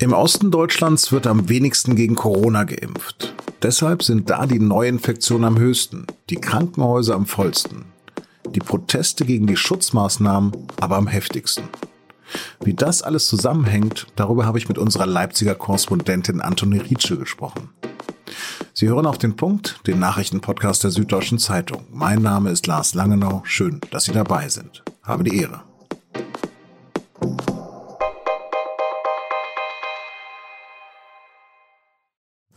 Im Osten Deutschlands wird am wenigsten gegen Corona geimpft. Deshalb sind da die Neuinfektionen am höchsten, die Krankenhäuser am vollsten, die Proteste gegen die Schutzmaßnahmen aber am heftigsten. Wie das alles zusammenhängt, darüber habe ich mit unserer Leipziger Korrespondentin Antoni Rietsche gesprochen. Sie hören auf den Punkt, den Nachrichtenpodcast der Süddeutschen Zeitung. Mein Name ist Lars Langenau. Schön, dass Sie dabei sind. Habe die Ehre.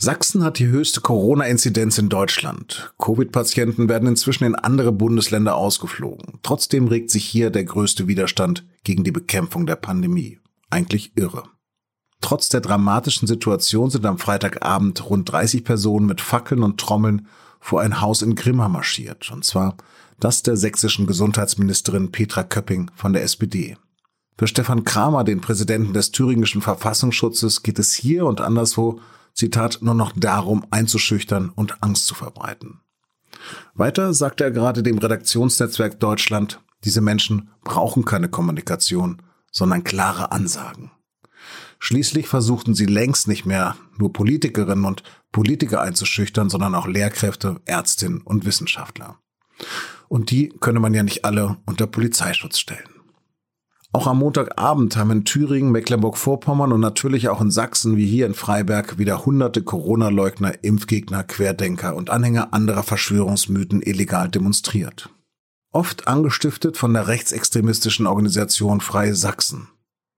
Sachsen hat die höchste Corona-Inzidenz in Deutschland. Covid-Patienten werden inzwischen in andere Bundesländer ausgeflogen. Trotzdem regt sich hier der größte Widerstand gegen die Bekämpfung der Pandemie. Eigentlich irre. Trotz der dramatischen Situation sind am Freitagabend rund 30 Personen mit Fackeln und Trommeln vor ein Haus in Grimma marschiert. Und zwar das der sächsischen Gesundheitsministerin Petra Köpping von der SPD. Für Stefan Kramer, den Präsidenten des thüringischen Verfassungsschutzes, geht es hier und anderswo Zitat, nur noch darum, einzuschüchtern und Angst zu verbreiten. Weiter sagte er gerade dem Redaktionsnetzwerk Deutschland, diese Menschen brauchen keine Kommunikation, sondern klare Ansagen. Schließlich versuchten sie längst nicht mehr nur Politikerinnen und Politiker einzuschüchtern, sondern auch Lehrkräfte, Ärztinnen und Wissenschaftler. Und die könne man ja nicht alle unter Polizeischutz stellen. Auch am Montagabend haben in Thüringen, Mecklenburg-Vorpommern und natürlich auch in Sachsen wie hier in Freiberg wieder hunderte Corona-Leugner, Impfgegner, Querdenker und Anhänger anderer Verschwörungsmythen illegal demonstriert. Oft angestiftet von der rechtsextremistischen Organisation Freie Sachsen.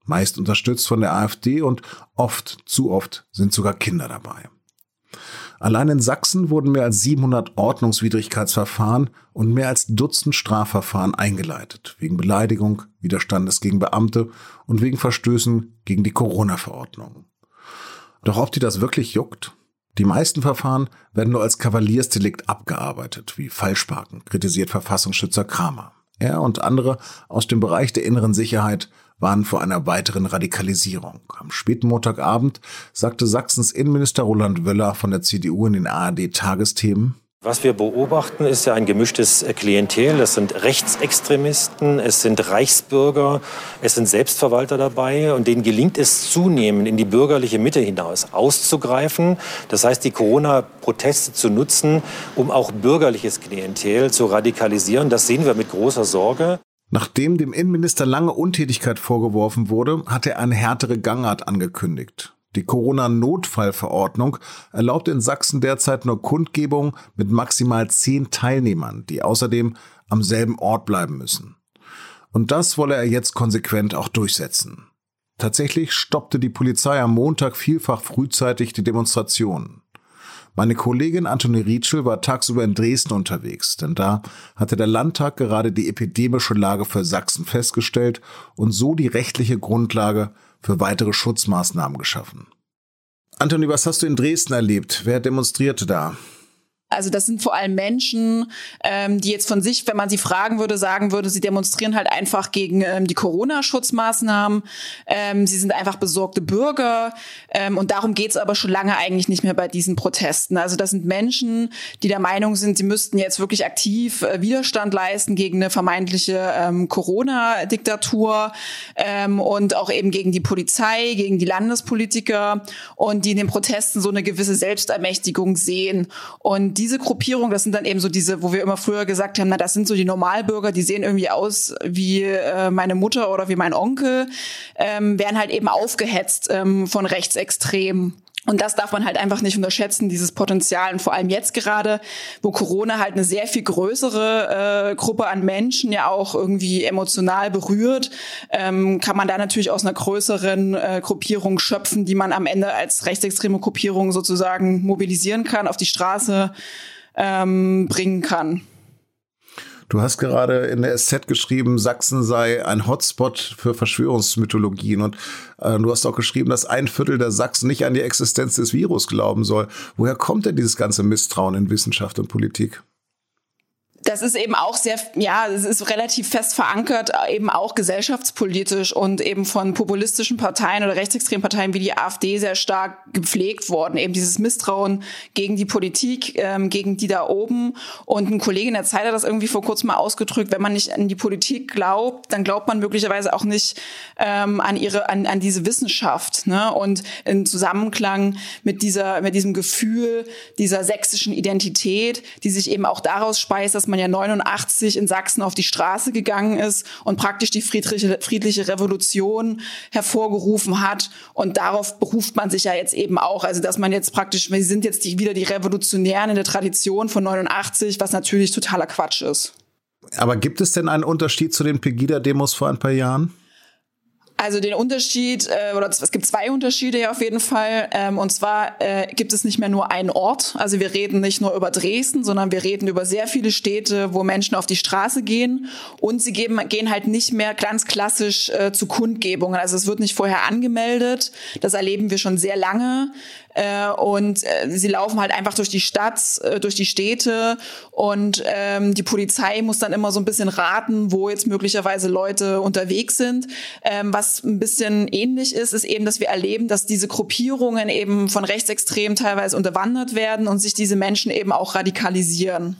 Meist unterstützt von der AfD und oft, zu oft, sind sogar Kinder dabei. Allein in Sachsen wurden mehr als 700 Ordnungswidrigkeitsverfahren und mehr als Dutzend Strafverfahren eingeleitet, wegen Beleidigung, Widerstandes gegen Beamte und wegen Verstößen gegen die Corona-Verordnung. Doch ob die das wirklich juckt? Die meisten Verfahren werden nur als Kavaliersdelikt abgearbeitet, wie Falschparken, kritisiert Verfassungsschützer Kramer. Er und andere aus dem Bereich der inneren Sicherheit waren vor einer weiteren Radikalisierung. Am späten Montagabend sagte Sachsens Innenminister Roland Wöller von der CDU in den ARD-Tagesthemen, was wir beobachten, ist ja ein gemischtes Klientel. Das sind Rechtsextremisten, es sind Reichsbürger, es sind Selbstverwalter dabei. Und denen gelingt es zunehmend, in die bürgerliche Mitte hinaus auszugreifen. Das heißt, die Corona-Proteste zu nutzen, um auch bürgerliches Klientel zu radikalisieren. Das sehen wir mit großer Sorge. Nachdem dem Innenminister lange Untätigkeit vorgeworfen wurde, hat er eine härtere Gangart angekündigt. Die Corona-Notfallverordnung erlaubt in Sachsen derzeit nur Kundgebungen mit maximal zehn Teilnehmern, die außerdem am selben Ort bleiben müssen. Und das wolle er jetzt konsequent auch durchsetzen. Tatsächlich stoppte die Polizei am Montag vielfach frühzeitig die Demonstrationen. Meine Kollegin Antoni Rietschel war tagsüber in Dresden unterwegs, denn da hatte der Landtag gerade die epidemische Lage für Sachsen festgestellt und so die rechtliche Grundlage für weitere Schutzmaßnahmen geschaffen. Antoni, was hast du in Dresden erlebt? Wer demonstrierte da? Also das sind vor allem Menschen, ähm, die jetzt von sich, wenn man sie fragen würde, sagen würde, sie demonstrieren halt einfach gegen ähm, die Corona-Schutzmaßnahmen. Ähm, sie sind einfach besorgte Bürger. Ähm, und darum geht's aber schon lange eigentlich nicht mehr bei diesen Protesten. Also das sind Menschen, die der Meinung sind, sie müssten jetzt wirklich aktiv äh, Widerstand leisten gegen eine vermeintliche ähm, Corona-Diktatur ähm, und auch eben gegen die Polizei, gegen die Landespolitiker und die in den Protesten so eine gewisse Selbstermächtigung sehen. Und diese Gruppierung, das sind dann eben so diese, wo wir immer früher gesagt haben, na, das sind so die Normalbürger, die sehen irgendwie aus wie äh, meine Mutter oder wie mein Onkel, ähm, werden halt eben aufgehetzt ähm, von Rechtsextremen. Und das darf man halt einfach nicht unterschätzen, dieses Potenzial. Und vor allem jetzt gerade, wo Corona halt eine sehr viel größere äh, Gruppe an Menschen ja auch irgendwie emotional berührt, ähm, kann man da natürlich aus einer größeren äh, Gruppierung schöpfen, die man am Ende als rechtsextreme Gruppierung sozusagen mobilisieren kann, auf die Straße ähm, bringen kann. Du hast gerade in der SZ geschrieben, Sachsen sei ein Hotspot für Verschwörungsmythologien. Und äh, du hast auch geschrieben, dass ein Viertel der Sachsen nicht an die Existenz des Virus glauben soll. Woher kommt denn dieses ganze Misstrauen in Wissenschaft und Politik? Das ist eben auch sehr, ja, es ist relativ fest verankert, eben auch gesellschaftspolitisch und eben von populistischen Parteien oder rechtsextremen Parteien wie die AfD sehr stark gepflegt worden. Eben dieses Misstrauen gegen die Politik, ähm, gegen die da oben. Und ein Kollege in der Zeit hat das irgendwie vor kurzem mal ausgedrückt, wenn man nicht an die Politik glaubt, dann glaubt man möglicherweise auch nicht ähm, an ihre, an, an diese Wissenschaft. Ne? Und in Zusammenklang mit dieser, mit diesem Gefühl dieser sächsischen Identität, die sich eben auch daraus speist, dass man man ja 89 in Sachsen auf die Straße gegangen ist und praktisch die friedliche, friedliche Revolution hervorgerufen hat. Und darauf beruft man sich ja jetzt eben auch. Also, dass man jetzt praktisch, wir sind jetzt die, wieder die Revolutionären in der Tradition von 89, was natürlich totaler Quatsch ist. Aber gibt es denn einen Unterschied zu den Pegida-Demos vor ein paar Jahren? Also den Unterschied, äh, oder es gibt zwei Unterschiede ja auf jeden Fall. Ähm, und zwar äh, gibt es nicht mehr nur einen Ort. Also wir reden nicht nur über Dresden, sondern wir reden über sehr viele Städte, wo Menschen auf die Straße gehen. Und sie geben, gehen halt nicht mehr ganz klassisch äh, zu Kundgebungen. Also es wird nicht vorher angemeldet. Das erleben wir schon sehr lange. Äh, und äh, sie laufen halt einfach durch die Stadt, äh, durch die Städte und ähm, die Polizei muss dann immer so ein bisschen raten, wo jetzt möglicherweise Leute unterwegs sind. Ähm, was ein bisschen ähnlich ist, ist eben, dass wir erleben, dass diese Gruppierungen eben von Rechtsextremen teilweise unterwandert werden und sich diese Menschen eben auch radikalisieren.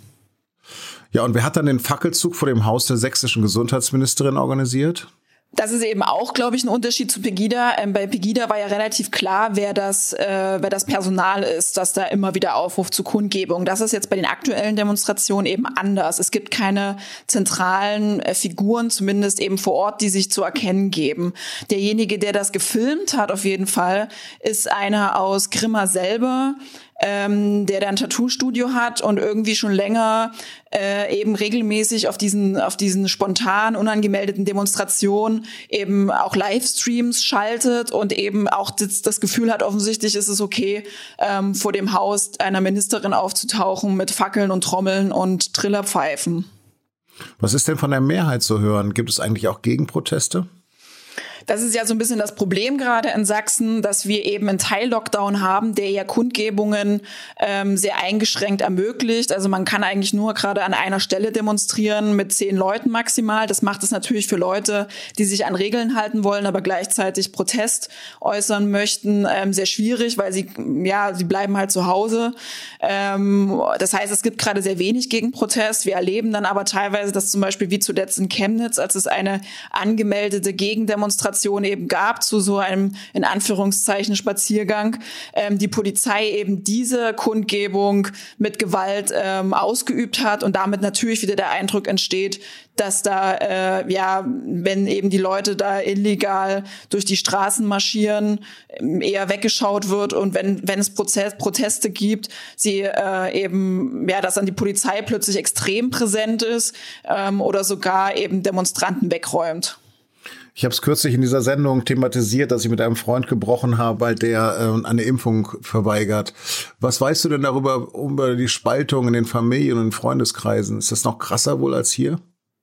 Ja, und wer hat dann den Fackelzug vor dem Haus der sächsischen Gesundheitsministerin organisiert? Das ist eben auch, glaube ich, ein Unterschied zu Pegida. Ähm, bei Pegida war ja relativ klar, wer das, äh, wer das Personal ist, dass da immer wieder Aufruf zu Kundgebung. Das ist jetzt bei den aktuellen Demonstrationen eben anders. Es gibt keine zentralen äh, Figuren, zumindest eben vor Ort, die sich zu erkennen geben. Derjenige, der das gefilmt hat, auf jeden Fall, ist einer aus Grimma selber, ähm, der da ein Tattoo-Studio hat und irgendwie schon länger äh, eben regelmäßig auf diesen, auf diesen spontan unangemeldeten Demonstrationen eben auch Livestreams schaltet und eben auch das, das Gefühl hat, offensichtlich ist es okay, ähm, vor dem Haus einer Ministerin aufzutauchen mit Fackeln und Trommeln und Trillerpfeifen. Was ist denn von der Mehrheit zu hören? Gibt es eigentlich auch Gegenproteste? Das ist ja so ein bisschen das Problem gerade in Sachsen, dass wir eben einen Teil-Lockdown haben, der ja Kundgebungen ähm, sehr eingeschränkt ermöglicht. Also man kann eigentlich nur gerade an einer Stelle demonstrieren mit zehn Leuten maximal. Das macht es natürlich für Leute, die sich an Regeln halten wollen, aber gleichzeitig Protest äußern möchten, ähm, sehr schwierig, weil sie ja sie bleiben halt zu Hause. Ähm, das heißt, es gibt gerade sehr wenig gegen Protest. Wir erleben dann aber teilweise, dass zum Beispiel wie zuletzt in Chemnitz, als es eine angemeldete Gegendemonstration Demonstration eben gab zu so einem in Anführungszeichen Spaziergang, ähm, die Polizei eben diese Kundgebung mit Gewalt ähm, ausgeübt hat und damit natürlich wieder der Eindruck entsteht, dass da äh, ja, wenn eben die Leute da illegal durch die Straßen marschieren, ähm, eher weggeschaut wird und wenn wenn es Prozess, Proteste gibt, sie äh, eben ja, dass dann die Polizei plötzlich extrem präsent ist ähm, oder sogar eben Demonstranten wegräumt. Ich habe es kürzlich in dieser Sendung thematisiert, dass ich mit einem Freund gebrochen habe, weil der äh, eine Impfung verweigert. Was weißt du denn darüber, über die Spaltung in den Familien und Freundeskreisen? Ist das noch krasser wohl als hier?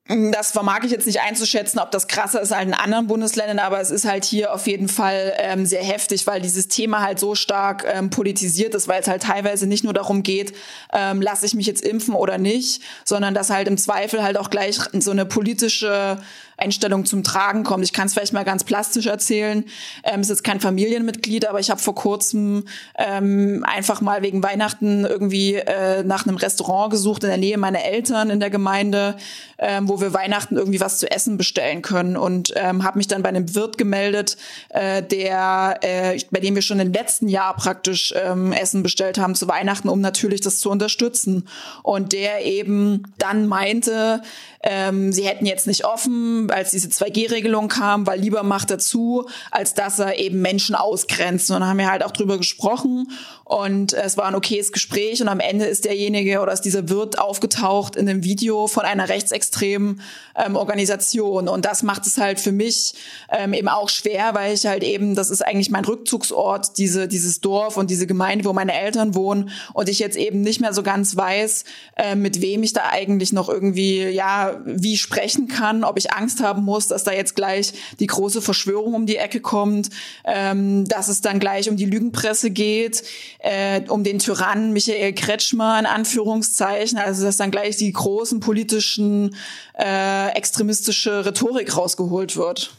Das vermag ich jetzt nicht einzuschätzen, ob das krasser ist als in anderen Bundesländern, aber es ist halt hier auf jeden Fall ähm, sehr heftig, weil dieses Thema halt so stark ähm, politisiert ist, weil es halt teilweise nicht nur darum geht, ähm, lasse ich mich jetzt impfen oder nicht, sondern dass halt im Zweifel halt auch gleich so eine politische Einstellung zum Tragen kommt. Ich kann es vielleicht mal ganz plastisch erzählen. Ähm, es ist kein Familienmitglied, aber ich habe vor kurzem ähm, einfach mal wegen Weihnachten irgendwie äh, nach einem Restaurant gesucht in der Nähe meiner Eltern in der Gemeinde, ähm, wo wir Weihnachten irgendwie was zu essen bestellen können und ähm, habe mich dann bei einem Wirt gemeldet, äh, der äh, bei dem wir schon im letzten Jahr praktisch ähm, Essen bestellt haben zu Weihnachten, um natürlich das zu unterstützen und der eben dann meinte, ähm, sie hätten jetzt nicht offen, als diese 2G-Regelung kam, weil lieber macht dazu, als dass er eben Menschen ausgrenzt. Und dann haben wir halt auch drüber gesprochen und es war ein okayes Gespräch und am Ende ist derjenige oder ist dieser Wirt aufgetaucht in einem Video von einer rechtsextremen ähm, Organisation. Und das macht es halt für mich ähm, eben auch schwer, weil ich halt eben, das ist eigentlich mein Rückzugsort, diese, dieses Dorf und diese Gemeinde, wo meine Eltern wohnen und ich jetzt eben nicht mehr so ganz weiß, äh, mit wem ich da eigentlich noch irgendwie, ja, wie sprechen kann, ob ich Angst Angst haben muss, dass da jetzt gleich die große Verschwörung um die Ecke kommt, ähm, dass es dann gleich um die Lügenpresse geht, äh, um den Tyrannen Michael Kretschmer in Anführungszeichen, also dass dann gleich die großen politischen äh, extremistische Rhetorik rausgeholt wird.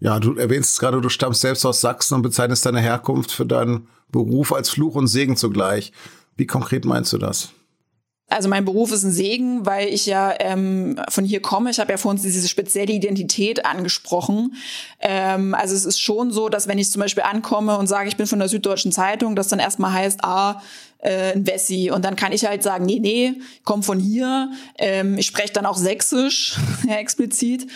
Ja, du erwähnst es gerade, du stammst selbst aus Sachsen und bezeichnest deine Herkunft für deinen Beruf als Fluch und Segen zugleich. Wie konkret meinst du das? Also mein Beruf ist ein Segen, weil ich ja ähm, von hier komme. Ich habe ja vor uns diese spezielle Identität angesprochen. Ähm, also es ist schon so, dass wenn ich zum Beispiel ankomme und sage, ich bin von der Süddeutschen Zeitung, das dann erstmal heißt, ah, äh, ein Wessi. Und dann kann ich halt sagen, nee, nee, komm von hier. Ähm, ich spreche dann auch Sächsisch, explizit.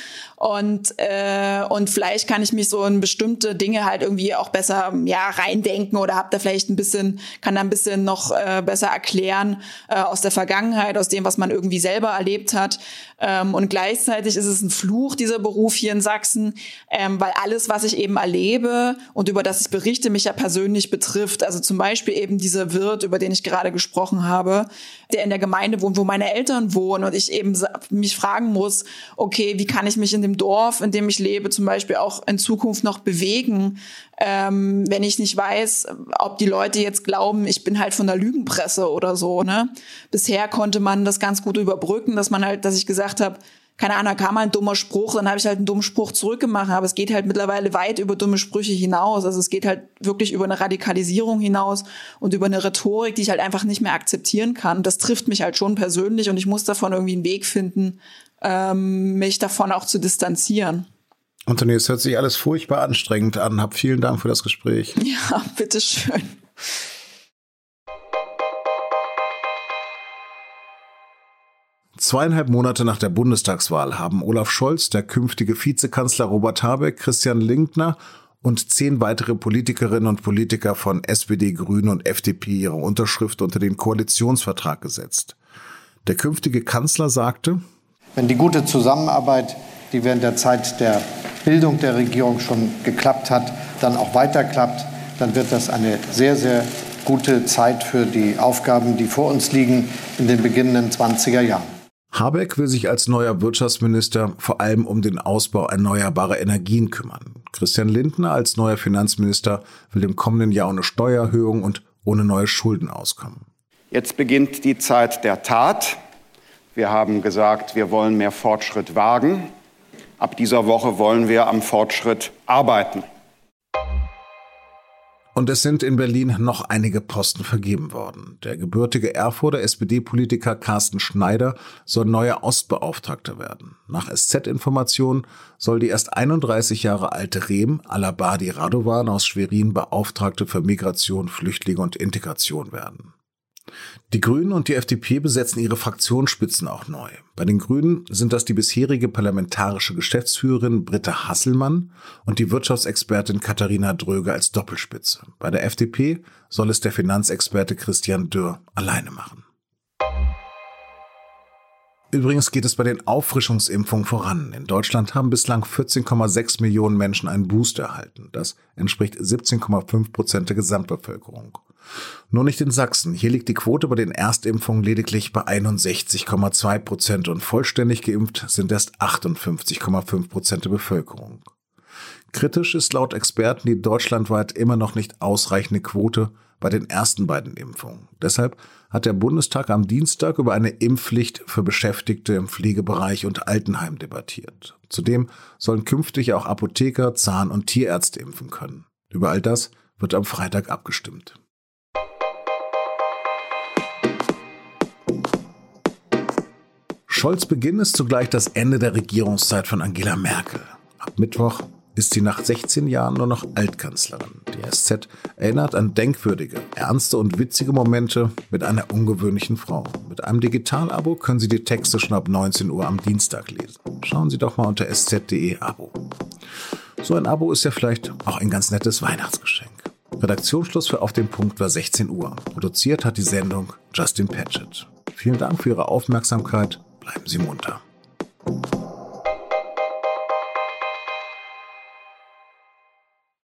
Und, äh, und vielleicht kann ich mich so in bestimmte Dinge halt irgendwie auch besser ja, reindenken oder hab da vielleicht ein bisschen, kann da ein bisschen noch äh, besser erklären äh, aus der Vergangenheit, aus dem, was man irgendwie selber erlebt hat. Ähm, und gleichzeitig ist es ein Fluch, dieser Beruf hier in Sachsen, ähm, weil alles, was ich eben erlebe und über das ich berichte, mich ja persönlich betrifft. Also zum Beispiel eben dieser Wirt, über den ich gerade gesprochen habe, der in der Gemeinde wohnt, wo meine Eltern wohnen und ich eben mich fragen muss, okay, wie kann ich mich in dem Dorf, in dem ich lebe, zum Beispiel auch in Zukunft noch bewegen, ähm, wenn ich nicht weiß, ob die Leute jetzt glauben, ich bin halt von der Lügenpresse oder so. Ne? Bisher konnte man das ganz gut überbrücken, dass man halt, dass ich gesagt habe, keine Ahnung, da kam mal ein dummer Spruch, dann habe ich halt einen dummen Spruch zurückgemacht, aber es geht halt mittlerweile weit über dumme Sprüche hinaus. Also es geht halt wirklich über eine Radikalisierung hinaus und über eine Rhetorik, die ich halt einfach nicht mehr akzeptieren kann. Das trifft mich halt schon persönlich und ich muss davon irgendwie einen Weg finden, ähm, mich davon auch zu distanzieren. Anthony, es hört sich alles furchtbar anstrengend an. Hab vielen Dank für das Gespräch. Ja, bitteschön. Zweieinhalb Monate nach der Bundestagswahl haben Olaf Scholz, der künftige Vizekanzler Robert Habeck, Christian Linkner und zehn weitere Politikerinnen und Politiker von SPD, Grünen und FDP ihre Unterschrift unter den Koalitionsvertrag gesetzt. Der künftige Kanzler sagte, wenn die gute Zusammenarbeit, die während der Zeit der Bildung der Regierung schon geklappt hat, dann auch weiter klappt, dann wird das eine sehr, sehr gute Zeit für die Aufgaben, die vor uns liegen in den beginnenden 20er Jahren. Habeck will sich als neuer Wirtschaftsminister vor allem um den Ausbau erneuerbarer Energien kümmern. Christian Lindner als neuer Finanzminister will im kommenden Jahr ohne Steuererhöhung und ohne neue Schulden auskommen. Jetzt beginnt die Zeit der Tat. Wir haben gesagt, wir wollen mehr Fortschritt wagen. Ab dieser Woche wollen wir am Fortschritt arbeiten. Und es sind in Berlin noch einige Posten vergeben worden. Der gebürtige Erfurter SPD-Politiker Carsten Schneider soll neuer Ostbeauftragter werden. Nach SZ-Informationen soll die erst 31 Jahre alte Rehm Alabadi Radovan aus Schwerin Beauftragte für Migration, Flüchtlinge und Integration werden. Die Grünen und die FDP besetzen ihre Fraktionsspitzen auch neu. Bei den Grünen sind das die bisherige parlamentarische Geschäftsführerin Britta Hasselmann und die Wirtschaftsexpertin Katharina Dröge als Doppelspitze. Bei der FDP soll es der Finanzexperte Christian Dürr alleine machen. Übrigens geht es bei den Auffrischungsimpfungen voran. In Deutschland haben bislang 14,6 Millionen Menschen einen Booster erhalten. Das entspricht 17,5 Prozent der Gesamtbevölkerung. Nur nicht in Sachsen. Hier liegt die Quote bei den Erstimpfungen lediglich bei 61,2 Prozent und vollständig geimpft sind erst 58,5 Prozent der Bevölkerung. Kritisch ist laut Experten die deutschlandweit immer noch nicht ausreichende Quote bei den ersten beiden Impfungen. Deshalb hat der Bundestag am Dienstag über eine Impfpflicht für Beschäftigte im Pflegebereich und Altenheim debattiert. Zudem sollen künftig auch Apotheker, Zahn- und Tierärzte impfen können. Über all das wird am Freitag abgestimmt. Scholz Beginn ist zugleich das Ende der Regierungszeit von Angela Merkel. Ab Mittwoch ist sie nach 16 Jahren nur noch Altkanzlerin. Die SZ erinnert an denkwürdige, ernste und witzige Momente mit einer ungewöhnlichen Frau. Mit einem Digital-Abo können Sie die Texte schon ab 19 Uhr am Dienstag lesen. Schauen Sie doch mal unter sz.de Abo. So ein Abo ist ja vielleicht auch ein ganz nettes Weihnachtsgeschenk. Redaktionsschluss für Auf den Punkt war 16 Uhr. Produziert hat die Sendung Justin Patchett. Vielen Dank für Ihre Aufmerksamkeit bleiben Sie munter.